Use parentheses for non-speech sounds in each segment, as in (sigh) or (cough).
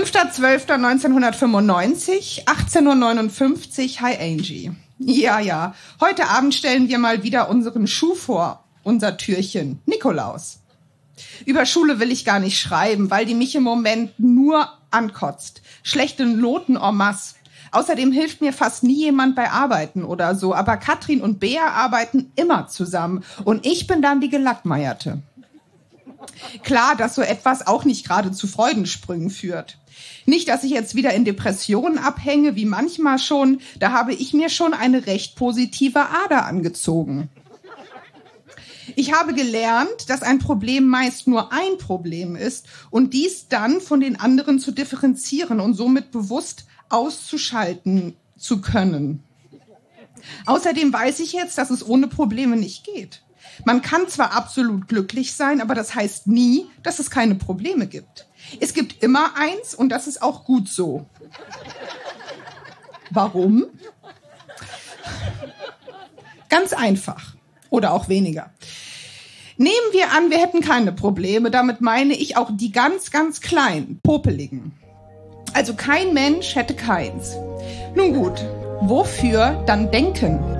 5.12.1995, 18.59 Uhr, hi Angie. Ja, ja, heute Abend stellen wir mal wieder unseren Schuh vor, unser Türchen, Nikolaus. Über Schule will ich gar nicht schreiben, weil die mich im Moment nur ankotzt. Schlechte Noten en masse. Außerdem hilft mir fast nie jemand bei Arbeiten oder so, aber Katrin und Bea arbeiten immer zusammen und ich bin dann die Gelackmeierte. Klar, dass so etwas auch nicht gerade zu Freudensprüngen führt. Nicht, dass ich jetzt wieder in Depressionen abhänge, wie manchmal schon, da habe ich mir schon eine recht positive Ader angezogen. Ich habe gelernt, dass ein Problem meist nur ein Problem ist und dies dann von den anderen zu differenzieren und somit bewusst auszuschalten zu können. Außerdem weiß ich jetzt, dass es ohne Probleme nicht geht. Man kann zwar absolut glücklich sein, aber das heißt nie, dass es keine Probleme gibt. Es gibt immer eins und das ist auch gut so. Warum? Ganz einfach. Oder auch weniger. Nehmen wir an, wir hätten keine Probleme. Damit meine ich auch die ganz, ganz kleinen, popeligen. Also kein Mensch hätte keins. Nun gut, wofür dann denken?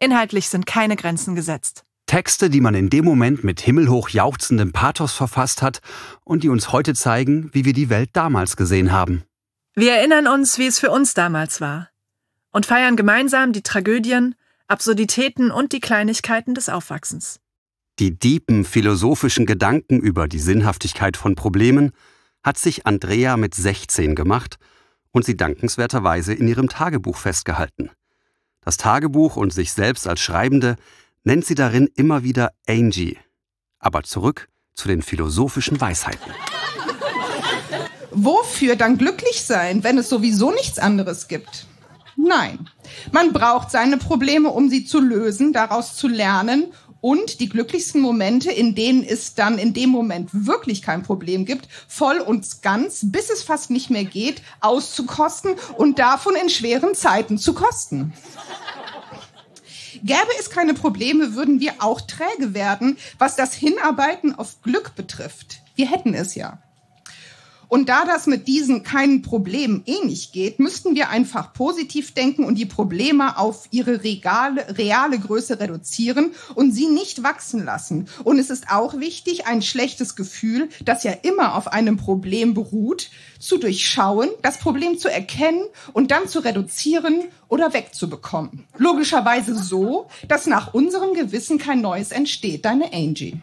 Inhaltlich sind keine Grenzen gesetzt. Texte, die man in dem Moment mit himmelhoch jauchzendem Pathos verfasst hat und die uns heute zeigen, wie wir die Welt damals gesehen haben. Wir erinnern uns, wie es für uns damals war und feiern gemeinsam die Tragödien, Absurditäten und die Kleinigkeiten des Aufwachsens. Die diepen philosophischen Gedanken über die Sinnhaftigkeit von Problemen hat sich Andrea mit 16 gemacht und sie dankenswerterweise in ihrem Tagebuch festgehalten. Das Tagebuch und sich selbst als Schreibende nennt sie darin immer wieder Angie. Aber zurück zu den philosophischen Weisheiten. Wofür dann glücklich sein, wenn es sowieso nichts anderes gibt? Nein. Man braucht seine Probleme, um sie zu lösen, daraus zu lernen und die glücklichsten Momente, in denen es dann in dem Moment wirklich kein Problem gibt, voll und ganz, bis es fast nicht mehr geht, auszukosten und davon in schweren Zeiten zu kosten. Gäbe es keine Probleme, würden wir auch träge werden, was das Hinarbeiten auf Glück betrifft. Wir hätten es ja. Und da das mit diesen keinen Problemen eh nicht geht, müssten wir einfach positiv denken und die Probleme auf ihre regale, reale Größe reduzieren und sie nicht wachsen lassen. Und es ist auch wichtig, ein schlechtes Gefühl, das ja immer auf einem Problem beruht, zu durchschauen, das Problem zu erkennen und dann zu reduzieren oder wegzubekommen. Logischerweise so, dass nach unserem Gewissen kein Neues entsteht. Deine Angie.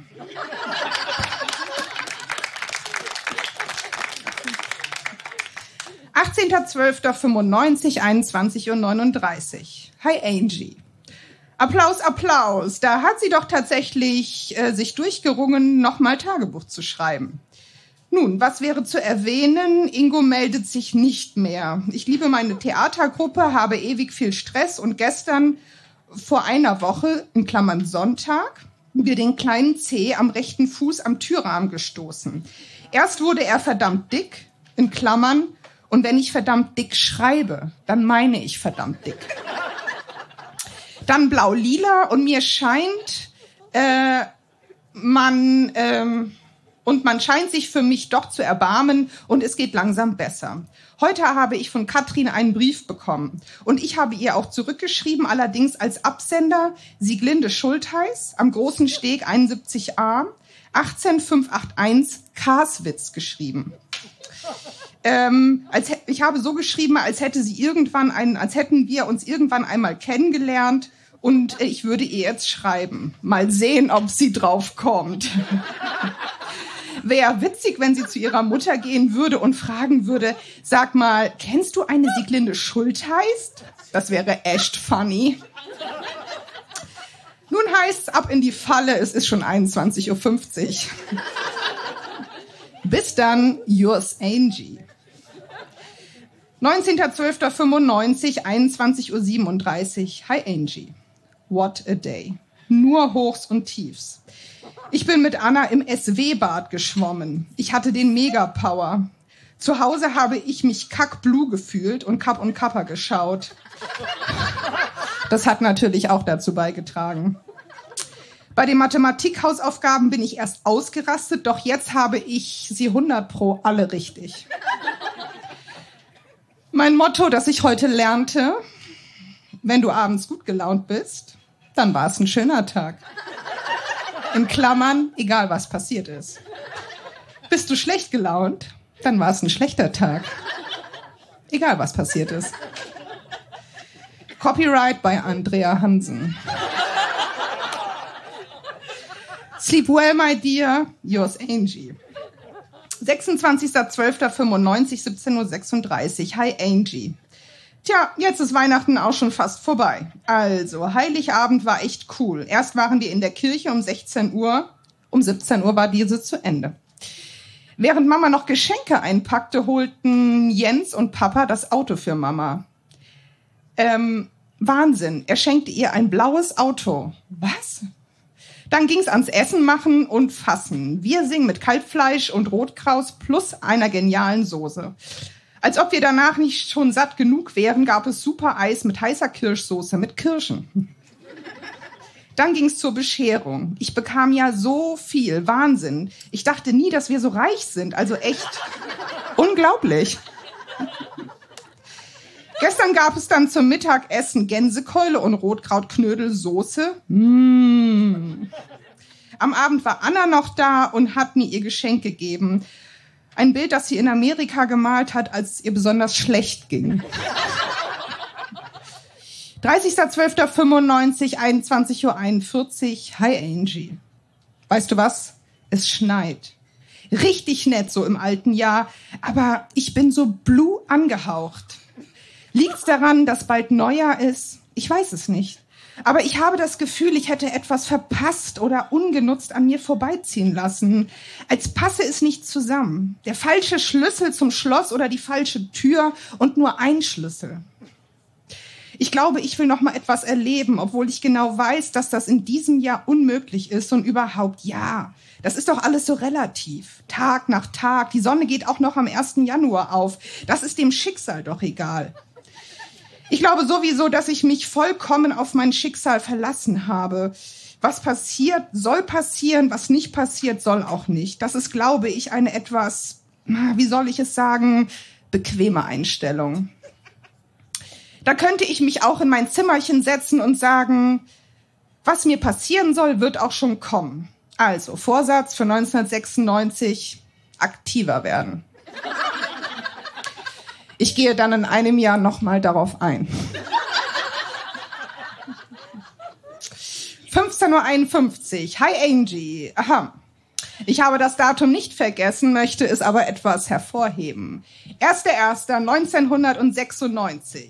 18.12.95, 21.39 Uhr. Hi Angie. Applaus, Applaus. Da hat sie doch tatsächlich äh, sich durchgerungen, nochmal Tagebuch zu schreiben. Nun, was wäre zu erwähnen? Ingo meldet sich nicht mehr. Ich liebe meine Theatergruppe, habe ewig viel Stress und gestern vor einer Woche, in Klammern Sonntag, wir den kleinen C am rechten Fuß am Türrahmen gestoßen. Erst wurde er verdammt dick, in Klammern, und wenn ich verdammt dick schreibe, dann meine ich verdammt dick. Dann blau-lila und mir scheint, äh, man, ähm, und man scheint sich für mich doch zu erbarmen und es geht langsam besser. Heute habe ich von Katrin einen Brief bekommen und ich habe ihr auch zurückgeschrieben, allerdings als Absender Sieglinde Schultheiß am Großen Steg 71a 18581 Karswitz geschrieben ähm, als ich habe so geschrieben, als hätte sie irgendwann einen, als hätten wir uns irgendwann einmal kennengelernt und ich würde ihr jetzt schreiben. Mal sehen, ob sie drauf kommt. (laughs) Wäre witzig, wenn sie zu ihrer Mutter gehen würde und fragen würde, sag mal, kennst du eine Sieglinde Schultheißt? Das wäre echt funny. Nun heißt's ab in die Falle, es ist schon 21.50 Uhr. Bis dann, yours Angie. 19.12.95, 21.37 Uhr. Hi Angie. What a day. Nur Hochs und Tiefs. Ich bin mit Anna im SW-Bad geschwommen. Ich hatte den Mega-Power. Zu Hause habe ich mich kackblue gefühlt und Kapp und Kappa geschaut. Das hat natürlich auch dazu beigetragen. Bei den Mathematik-Hausaufgaben bin ich erst ausgerastet, doch jetzt habe ich sie 100 pro alle richtig. Mein Motto, das ich heute lernte, wenn du abends gut gelaunt bist, dann war es ein schöner Tag. In Klammern, egal was passiert ist. Bist du schlecht gelaunt, dann war es ein schlechter Tag. Egal was passiert ist. Copyright bei Andrea Hansen. Sleep well, my dear. Yours, Angie. 26.12.95, 17.36 Uhr. Hi, Angie. Tja, jetzt ist Weihnachten auch schon fast vorbei. Also, Heiligabend war echt cool. Erst waren wir in der Kirche um 16 Uhr. Um 17 Uhr war diese zu Ende. Während Mama noch Geschenke einpackte, holten Jens und Papa das Auto für Mama. Ähm, Wahnsinn. Er schenkte ihr ein blaues Auto. Was? Dann ging's ans Essen machen und fassen. Wir singen mit Kalbfleisch und Rotkraus plus einer genialen Soße. Als ob wir danach nicht schon satt genug wären, gab es super Eis mit heißer Kirschsoße mit Kirschen. Dann ging's zur Bescherung. Ich bekam ja so viel. Wahnsinn. Ich dachte nie, dass wir so reich sind. Also echt (laughs) unglaublich. Gestern gab es dann zum Mittagessen Gänsekeule und Rotkrautknödelsoße. Mmh. Am Abend war Anna noch da und hat mir ihr Geschenk gegeben. Ein Bild, das sie in Amerika gemalt hat, als es ihr besonders schlecht ging. 30.12.95, 21.41 Uhr. Hi Angie. Weißt du was? Es schneit. Richtig nett so im alten Jahr, aber ich bin so blue angehaucht. Liegt's daran, dass bald Neujahr ist? Ich weiß es nicht. Aber ich habe das Gefühl, ich hätte etwas verpasst oder ungenutzt an mir vorbeiziehen lassen. Als passe es nicht zusammen. Der falsche Schlüssel zum Schloss oder die falsche Tür und nur ein Schlüssel. Ich glaube, ich will noch mal etwas erleben, obwohl ich genau weiß, dass das in diesem Jahr unmöglich ist und überhaupt ja. Das ist doch alles so relativ. Tag nach Tag. Die Sonne geht auch noch am 1. Januar auf. Das ist dem Schicksal doch egal. Ich glaube sowieso, dass ich mich vollkommen auf mein Schicksal verlassen habe. Was passiert, soll passieren, was nicht passiert, soll auch nicht. Das ist, glaube ich, eine etwas, wie soll ich es sagen, bequeme Einstellung. Da könnte ich mich auch in mein Zimmerchen setzen und sagen, was mir passieren soll, wird auch schon kommen. Also, Vorsatz für 1996, aktiver werden. Ich gehe dann in einem Jahr nochmal darauf ein. 15.51 Uhr. Hi Angie. Aha. Ich habe das Datum nicht vergessen, möchte es aber etwas hervorheben. 1.1.1996.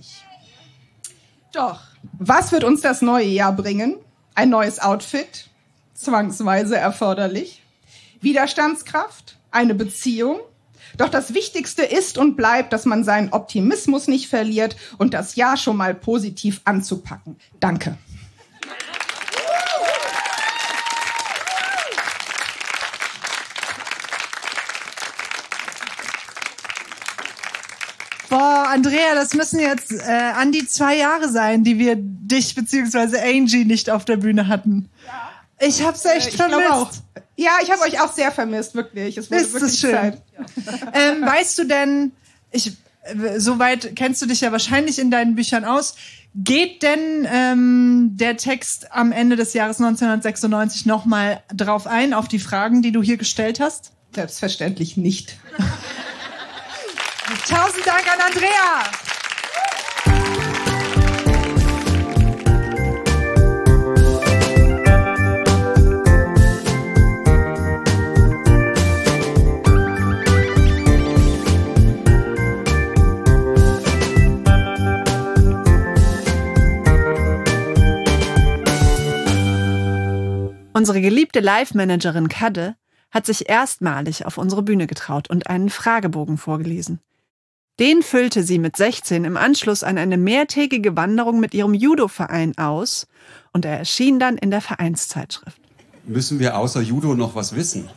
Doch, was wird uns das neue Jahr bringen? Ein neues Outfit? Zwangsweise erforderlich. Widerstandskraft? Eine Beziehung? Doch das Wichtigste ist und bleibt, dass man seinen Optimismus nicht verliert und das Jahr schon mal positiv anzupacken. Danke. Boah, Andrea, das müssen jetzt äh, an die zwei Jahre sein, die wir dich bzw. Angie nicht auf der Bühne hatten. Ja. Ich hab's echt äh, vermisst. Ja, ich habe euch auch sehr vermisst, wirklich. Es wurde ist wirklich schön. Zeit. Ähm, weißt du denn, ich, soweit kennst du dich ja wahrscheinlich in deinen Büchern aus. Geht denn ähm, der Text am Ende des Jahres 1996 nochmal drauf ein, auf die Fragen, die du hier gestellt hast? Selbstverständlich nicht. Tausend Dank an Andrea. Unsere geliebte Live-Managerin Kadde hat sich erstmalig auf unsere Bühne getraut und einen Fragebogen vorgelesen. Den füllte sie mit 16 im Anschluss an eine mehrtägige Wanderung mit ihrem Judo-Verein aus und er erschien dann in der Vereinszeitschrift. Müssen wir außer Judo noch was wissen?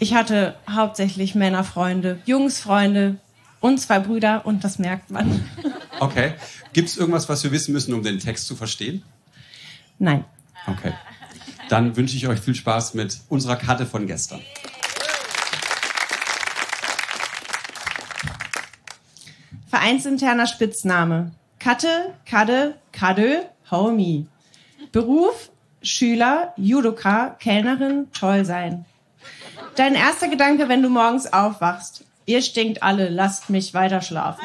Ich hatte hauptsächlich Männerfreunde, Jungsfreunde und zwei Brüder und das merkt man. (laughs) Okay. Gibt es irgendwas, was wir wissen müssen, um den Text zu verstehen? Nein. Okay. Dann wünsche ich euch viel Spaß mit unserer Karte von gestern. Vereinsinterner Spitzname. Katte, Kadde, Kadö, Homie. Beruf, Schüler, Judoka, Kellnerin, toll sein. Dein erster Gedanke, wenn du morgens aufwachst. Ihr stinkt alle, lasst mich weiter schlafen.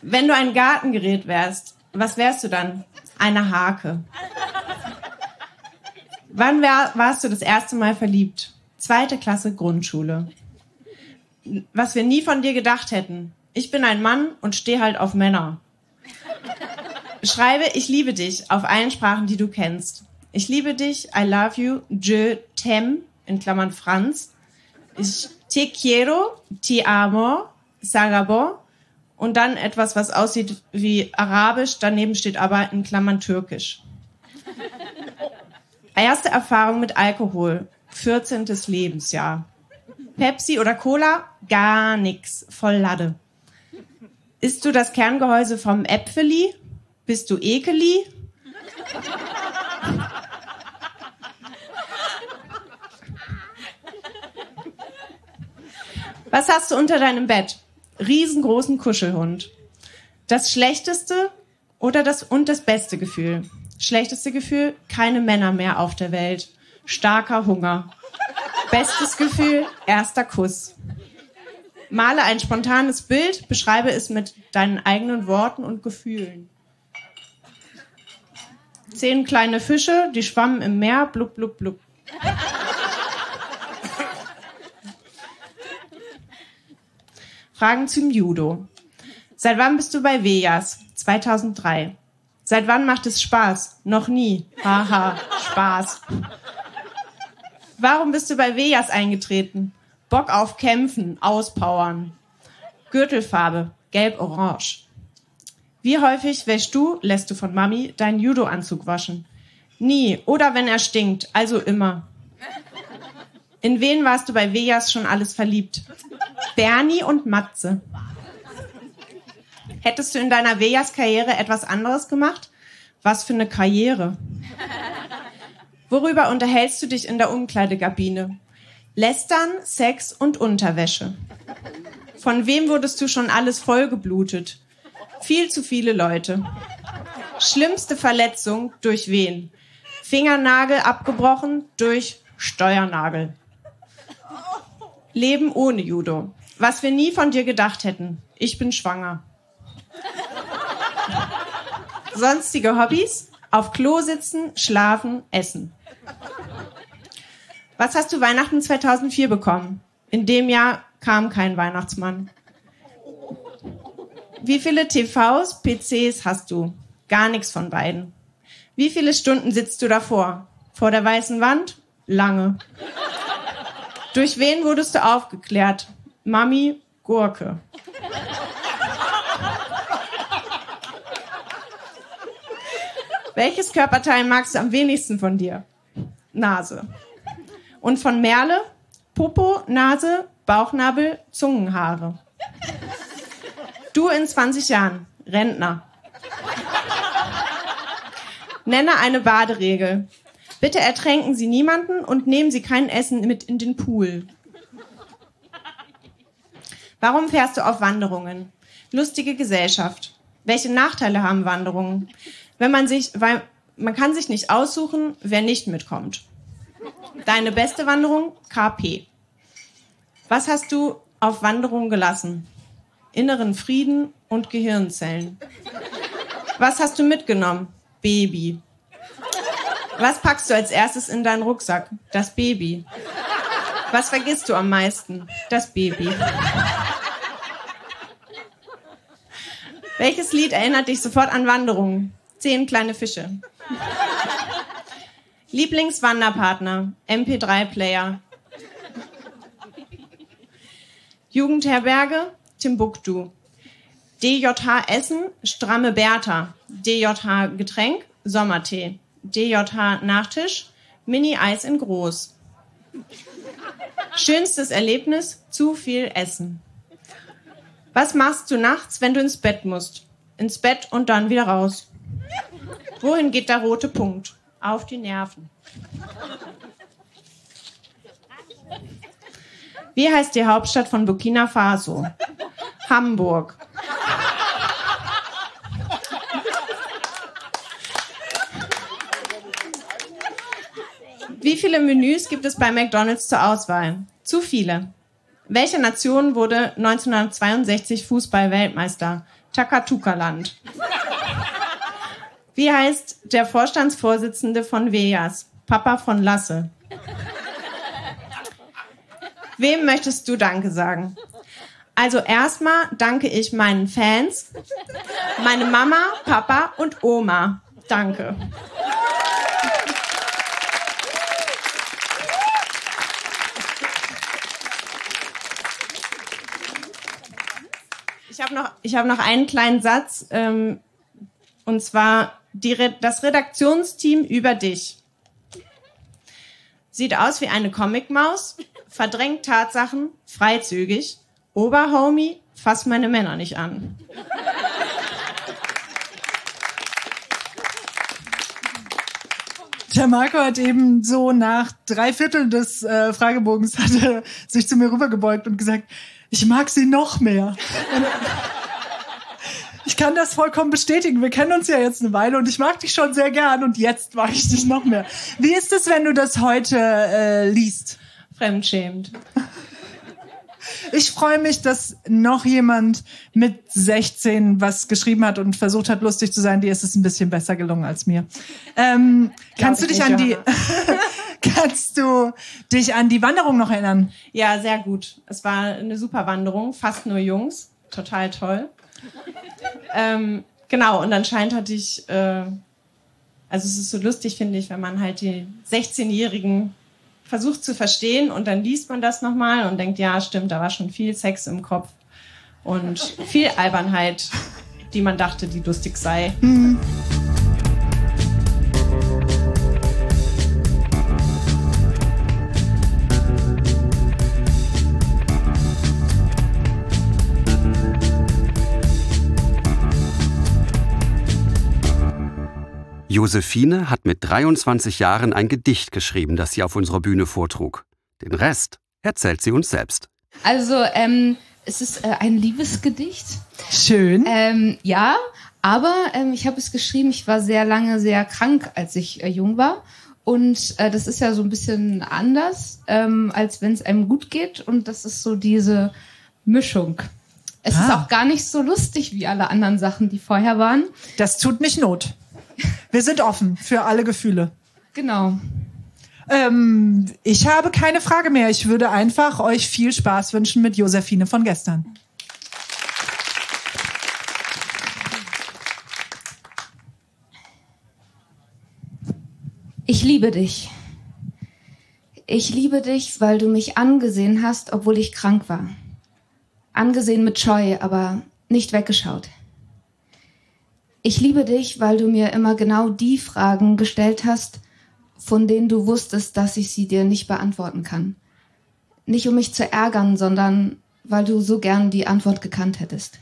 Wenn du ein Gartengerät wärst, was wärst du dann? Eine Hake. Wann wär, warst du das erste Mal verliebt? Zweite Klasse Grundschule. Was wir nie von dir gedacht hätten. Ich bin ein Mann und stehe halt auf Männer. Schreibe Ich liebe dich auf allen Sprachen, die du kennst. Ich liebe dich, I love you, je t'aime, in Klammern Franz. Ich te quiero, ti amo, sagabo. Und dann etwas, was aussieht wie Arabisch, daneben steht aber in Klammern Türkisch. Erste Erfahrung mit Alkohol, 14. Lebensjahr. Pepsi oder Cola? Gar nix, voll Lade. Isst du das Kerngehäuse vom Äpfeli? Bist du ekeli? Was hast du unter deinem Bett? Riesengroßen Kuschelhund. Das schlechteste oder das und das beste Gefühl? Schlechteste Gefühl, keine Männer mehr auf der Welt. Starker Hunger. Bestes Gefühl, erster Kuss. Male ein spontanes Bild, beschreibe es mit deinen eigenen Worten und Gefühlen. Zehn kleine Fische, die schwammen im Meer, blub, blub, blub. Fragen zum Judo. Seit wann bist du bei Vejas? 2003. Seit wann macht es Spaß? Noch nie. Haha, Spaß. Warum bist du bei Vejas eingetreten? Bock auf Kämpfen, Auspowern. Gürtelfarbe, gelb-orange. Wie häufig wäschst du, lässt du von Mami, deinen Judo-Anzug waschen? Nie. Oder wenn er stinkt, also immer. In wen warst du bei Vejas schon alles verliebt? Bernie und Matze. Hättest du in deiner Vejas-Karriere etwas anderes gemacht? Was für eine Karriere. Worüber unterhältst du dich in der Umkleidekabine? Lästern, Sex und Unterwäsche. Von wem wurdest du schon alles vollgeblutet? Viel zu viele Leute. Schlimmste Verletzung durch wen? Fingernagel abgebrochen durch Steuernagel. Leben ohne Judo. Was wir nie von dir gedacht hätten. Ich bin schwanger. Sonstige Hobbys? Auf Klo sitzen, schlafen, essen. Was hast du Weihnachten 2004 bekommen? In dem Jahr kam kein Weihnachtsmann. Wie viele TVs, PCs hast du? Gar nichts von beiden. Wie viele Stunden sitzt du davor? Vor der weißen Wand? Lange. Durch wen wurdest du aufgeklärt? Mami, Gurke. Welches Körperteil magst du am wenigsten von dir? Nase. Und von Merle? Popo, Nase, Bauchnabel, Zungenhaare. Du in 20 Jahren, Rentner. Nenne eine Baderegel. Bitte ertränken Sie niemanden und nehmen Sie kein Essen mit in den Pool. Warum fährst du auf Wanderungen? Lustige Gesellschaft. Welche Nachteile haben Wanderungen? Wenn man sich, weil man kann sich nicht aussuchen, wer nicht mitkommt. Deine beste Wanderung? KP. Was hast du auf Wanderungen gelassen? Inneren Frieden und Gehirnzellen. Was hast du mitgenommen? Baby. Was packst du als erstes in deinen Rucksack? Das Baby. Was vergisst du am meisten? Das Baby. Welches Lied erinnert dich sofort an Wanderungen? Zehn kleine Fische. Lieblingswanderpartner, MP3-Player. Jugendherberge, Timbuktu. DJH Essen, stramme Bertha. DJH Getränk, Sommertee. DJH Nachtisch, Mini-Eis in groß. Schönstes Erlebnis, zu viel Essen. Was machst du nachts, wenn du ins Bett musst? Ins Bett und dann wieder raus. Wohin geht der rote Punkt? Auf die Nerven. Wie heißt die Hauptstadt von Burkina Faso? Hamburg. Wie viele Menüs gibt es bei McDonald's zur Auswahl? Zu viele. Welche Nation wurde 1962 Fußball-Weltmeister? Takatuka-Land. Wie heißt der Vorstandsvorsitzende von Vejas? Papa von Lasse. Wem möchtest du Danke sagen? Also erstmal danke ich meinen Fans, meine Mama, Papa und Oma. Danke. Ich habe noch, ich hab noch einen kleinen Satz, ähm, und zwar die, das Redaktionsteam über dich. Sieht aus wie eine Comicmaus, verdrängt Tatsachen, freizügig. Oberhomie, fass meine Männer nicht an. Der Marco hat eben so nach drei Vierteln des äh, Fragebogens hatte sich zu mir rübergebeugt und gesagt, ich mag sie noch mehr. Ich kann das vollkommen bestätigen. Wir kennen uns ja jetzt eine Weile und ich mag dich schon sehr gern und jetzt mag ich dich noch mehr. Wie ist es, wenn du das heute äh, liest? Fremdschämend. Ich freue mich, dass noch jemand mit 16 was geschrieben hat und versucht hat, lustig zu sein. Dir ist es ein bisschen besser gelungen als mir. Ähm, kannst du dich nicht, an die, (laughs) kannst du dich an die Wanderung noch erinnern? Ja, sehr gut. Es war eine super Wanderung, fast nur Jungs. Total toll. Ähm, genau, und anscheinend hatte ich, äh, also es ist so lustig, finde ich, wenn man halt die 16-Jährigen versucht zu verstehen und dann liest man das nochmal und denkt, ja, stimmt, da war schon viel Sex im Kopf und viel Albernheit, die man dachte, die lustig sei. Mhm. Josephine hat mit 23 Jahren ein Gedicht geschrieben, das sie auf unserer Bühne vortrug. Den Rest erzählt sie uns selbst. Also, ähm, es ist äh, ein Liebesgedicht. Schön. Ähm, ja, aber ähm, ich habe es geschrieben, ich war sehr lange sehr krank, als ich äh, jung war. Und äh, das ist ja so ein bisschen anders, ähm, als wenn es einem gut geht. Und das ist so diese Mischung. Es Ah. ist auch gar nicht so lustig wie alle anderen Sachen, die vorher waren. Das tut nicht Not. Wir sind offen für alle Gefühle. Genau. Ähm, ich habe keine Frage mehr. Ich würde einfach euch viel Spaß wünschen mit Josephine von gestern. Ich liebe dich. Ich liebe dich, weil du mich angesehen hast, obwohl ich krank war. Angesehen mit Scheu, aber nicht weggeschaut. Ich liebe dich, weil du mir immer genau die Fragen gestellt hast, von denen du wusstest, dass ich sie dir nicht beantworten kann. Nicht um mich zu ärgern, sondern weil du so gern die Antwort gekannt hättest.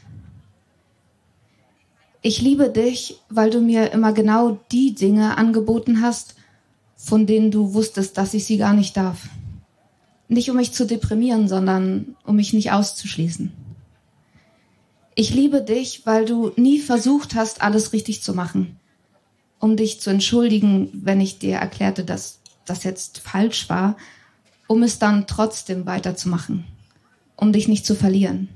Ich liebe dich, weil du mir immer genau die Dinge angeboten hast, von denen du wusstest, dass ich sie gar nicht darf. Nicht um mich zu deprimieren, sondern um mich nicht auszuschließen. Ich liebe dich, weil du nie versucht hast, alles richtig zu machen. Um dich zu entschuldigen, wenn ich dir erklärte, dass das jetzt falsch war, um es dann trotzdem weiterzumachen. Um dich nicht zu verlieren.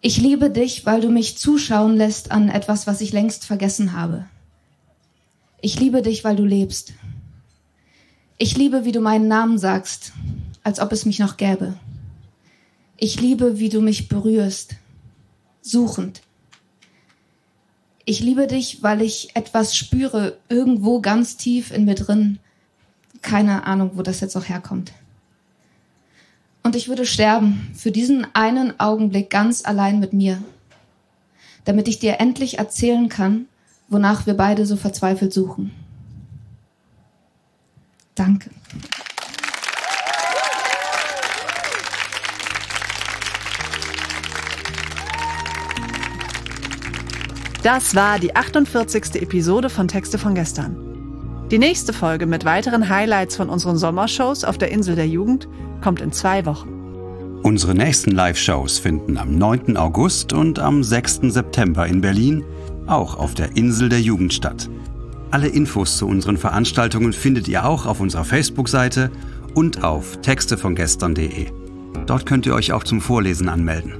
Ich liebe dich, weil du mich zuschauen lässt an etwas, was ich längst vergessen habe. Ich liebe dich, weil du lebst. Ich liebe, wie du meinen Namen sagst, als ob es mich noch gäbe. Ich liebe, wie du mich berührst, suchend. Ich liebe dich, weil ich etwas spüre, irgendwo ganz tief in mir drin. Keine Ahnung, wo das jetzt auch herkommt. Und ich würde sterben für diesen einen Augenblick ganz allein mit mir, damit ich dir endlich erzählen kann, wonach wir beide so verzweifelt suchen. Danke. Das war die 48. Episode von Texte von gestern. Die nächste Folge mit weiteren Highlights von unseren Sommershows auf der Insel der Jugend kommt in zwei Wochen. Unsere nächsten Live-Shows finden am 9. August und am 6. September in Berlin, auch auf der Insel der Jugend statt. Alle Infos zu unseren Veranstaltungen findet ihr auch auf unserer Facebook-Seite und auf textevongestern.de. Dort könnt ihr euch auch zum Vorlesen anmelden.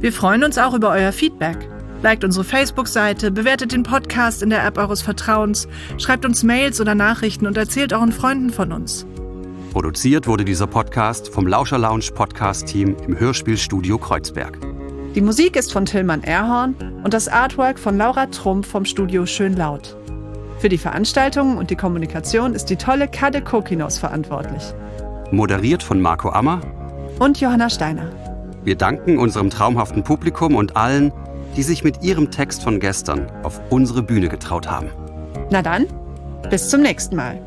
Wir freuen uns auch über euer Feedback. Liked unsere Facebook-Seite, bewertet den Podcast in der App eures Vertrauens, schreibt uns Mails oder Nachrichten und erzählt euren Freunden von uns. Produziert wurde dieser Podcast vom Lauscher Lounge Podcast Team im Hörspielstudio Kreuzberg. Die Musik ist von Tillmann Erhorn und das Artwork von Laura Trump vom Studio Schön Laut. Für die Veranstaltungen und die Kommunikation ist die tolle Kade Kokinos verantwortlich. Moderiert von Marco Ammer und Johanna Steiner. Wir danken unserem traumhaften Publikum und allen, die sich mit ihrem Text von gestern auf unsere Bühne getraut haben. Na dann, bis zum nächsten Mal.